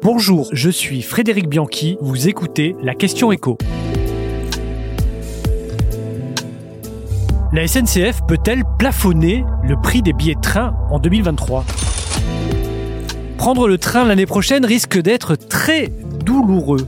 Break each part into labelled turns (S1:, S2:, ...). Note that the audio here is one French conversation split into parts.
S1: Bonjour, je suis Frédéric Bianchi, vous écoutez la question écho. La SNCF peut-elle plafonner le prix des billets de train en 2023 Prendre le train l'année prochaine risque d'être très douloureux.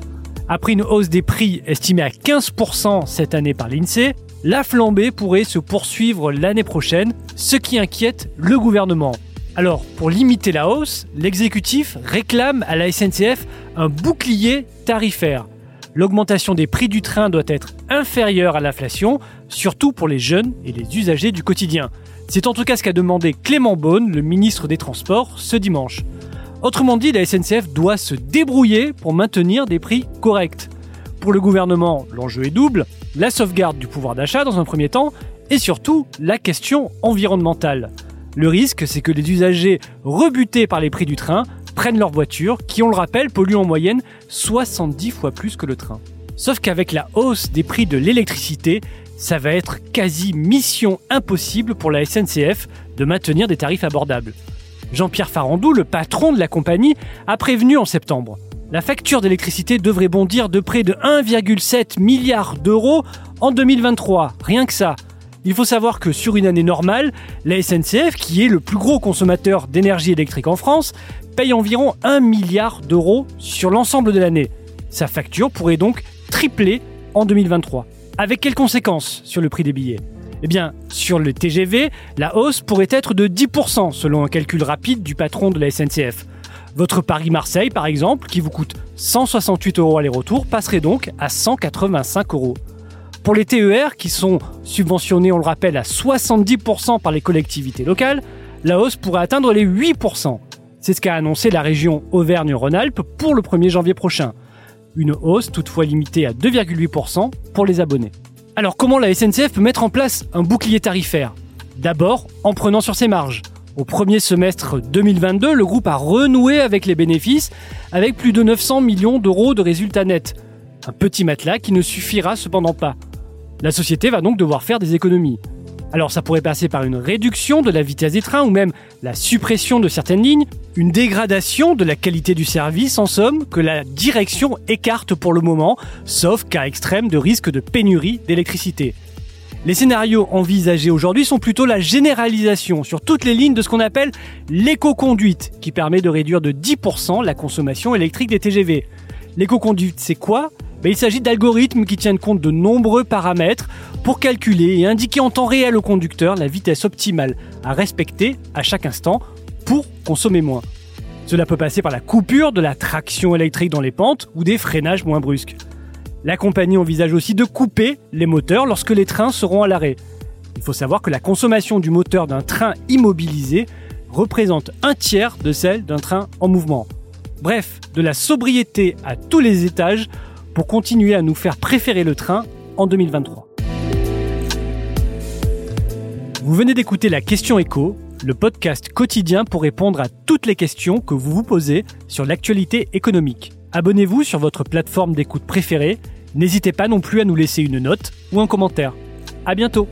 S1: Après une hausse des prix estimée à 15% cette année par l'INSEE, la flambée pourrait se poursuivre l'année prochaine, ce qui inquiète le gouvernement. Alors, pour limiter la hausse, l'exécutif réclame à la SNCF un bouclier tarifaire. L'augmentation des prix du train doit être inférieure à l'inflation, surtout pour les jeunes et les usagers du quotidien. C'est en tout cas ce qu'a demandé Clément Beaune, le ministre des Transports, ce dimanche. Autrement dit, la SNCF doit se débrouiller pour maintenir des prix corrects. Pour le gouvernement, l'enjeu est double, la sauvegarde du pouvoir d'achat dans un premier temps, et surtout la question environnementale. Le risque, c'est que les usagers rebutés par les prix du train prennent leur voiture, qui, on le rappelle, pollue en moyenne 70 fois plus que le train. Sauf qu'avec la hausse des prix de l'électricité, ça va être quasi mission impossible pour la SNCF de maintenir des tarifs abordables. Jean-Pierre Farandou, le patron de la compagnie, a prévenu en septembre. La facture d'électricité devrait bondir de près de 1,7 milliard d'euros en 2023, rien que ça. Il faut savoir que sur une année normale, la SNCF, qui est le plus gros consommateur d'énergie électrique en France, paye environ 1 milliard d'euros sur l'ensemble de l'année. Sa facture pourrait donc tripler en 2023. Avec quelles conséquences sur le prix des billets? Eh bien, sur le TGV, la hausse pourrait être de 10% selon un calcul rapide du patron de la SNCF. Votre Paris-Marseille, par exemple, qui vous coûte 168 euros aller-retour, passerait donc à 185 euros. Pour les TER, qui sont subventionnés, on le rappelle, à 70% par les collectivités locales, la hausse pourrait atteindre les 8%. C'est ce qu'a annoncé la région Auvergne-Rhône-Alpes pour le 1er janvier prochain. Une hausse toutefois limitée à 2,8% pour les abonnés. Alors comment la SNCF peut mettre en place un bouclier tarifaire? D'abord en prenant sur ses marges. Au premier semestre 2022, le groupe a renoué avec les bénéfices avec plus de 900 millions d'euros de résultats nets. Un petit matelas qui ne suffira cependant pas. La société va donc devoir faire des économies. Alors ça pourrait passer par une réduction de la vitesse des trains ou même la suppression de certaines lignes, une dégradation de la qualité du service en somme que la direction écarte pour le moment, sauf cas extrême de risque de pénurie d'électricité. Les scénarios envisagés aujourd'hui sont plutôt la généralisation sur toutes les lignes de ce qu'on appelle l'éco-conduite, qui permet de réduire de 10% la consommation électrique des TGV. L'éco-conduite, c'est quoi? Ben, il s'agit d'algorithmes qui tiennent compte de nombreux paramètres pour calculer et indiquer en temps réel au conducteur la vitesse optimale à respecter à chaque instant pour consommer moins. Cela peut passer par la coupure de la traction électrique dans les pentes ou des freinages moins brusques. La compagnie envisage aussi de couper les moteurs lorsque les trains seront à l'arrêt. Il faut savoir que la consommation du moteur d'un train immobilisé représente un tiers de celle d'un train en mouvement. Bref, de la sobriété à tous les étages pour continuer à nous faire préférer le train en 2023. Vous venez d'écouter la question écho, le podcast quotidien pour répondre à toutes les questions que vous vous posez sur l'actualité économique. Abonnez-vous sur votre plateforme d'écoute préférée. N'hésitez pas non plus à nous laisser une note ou un commentaire. À bientôt!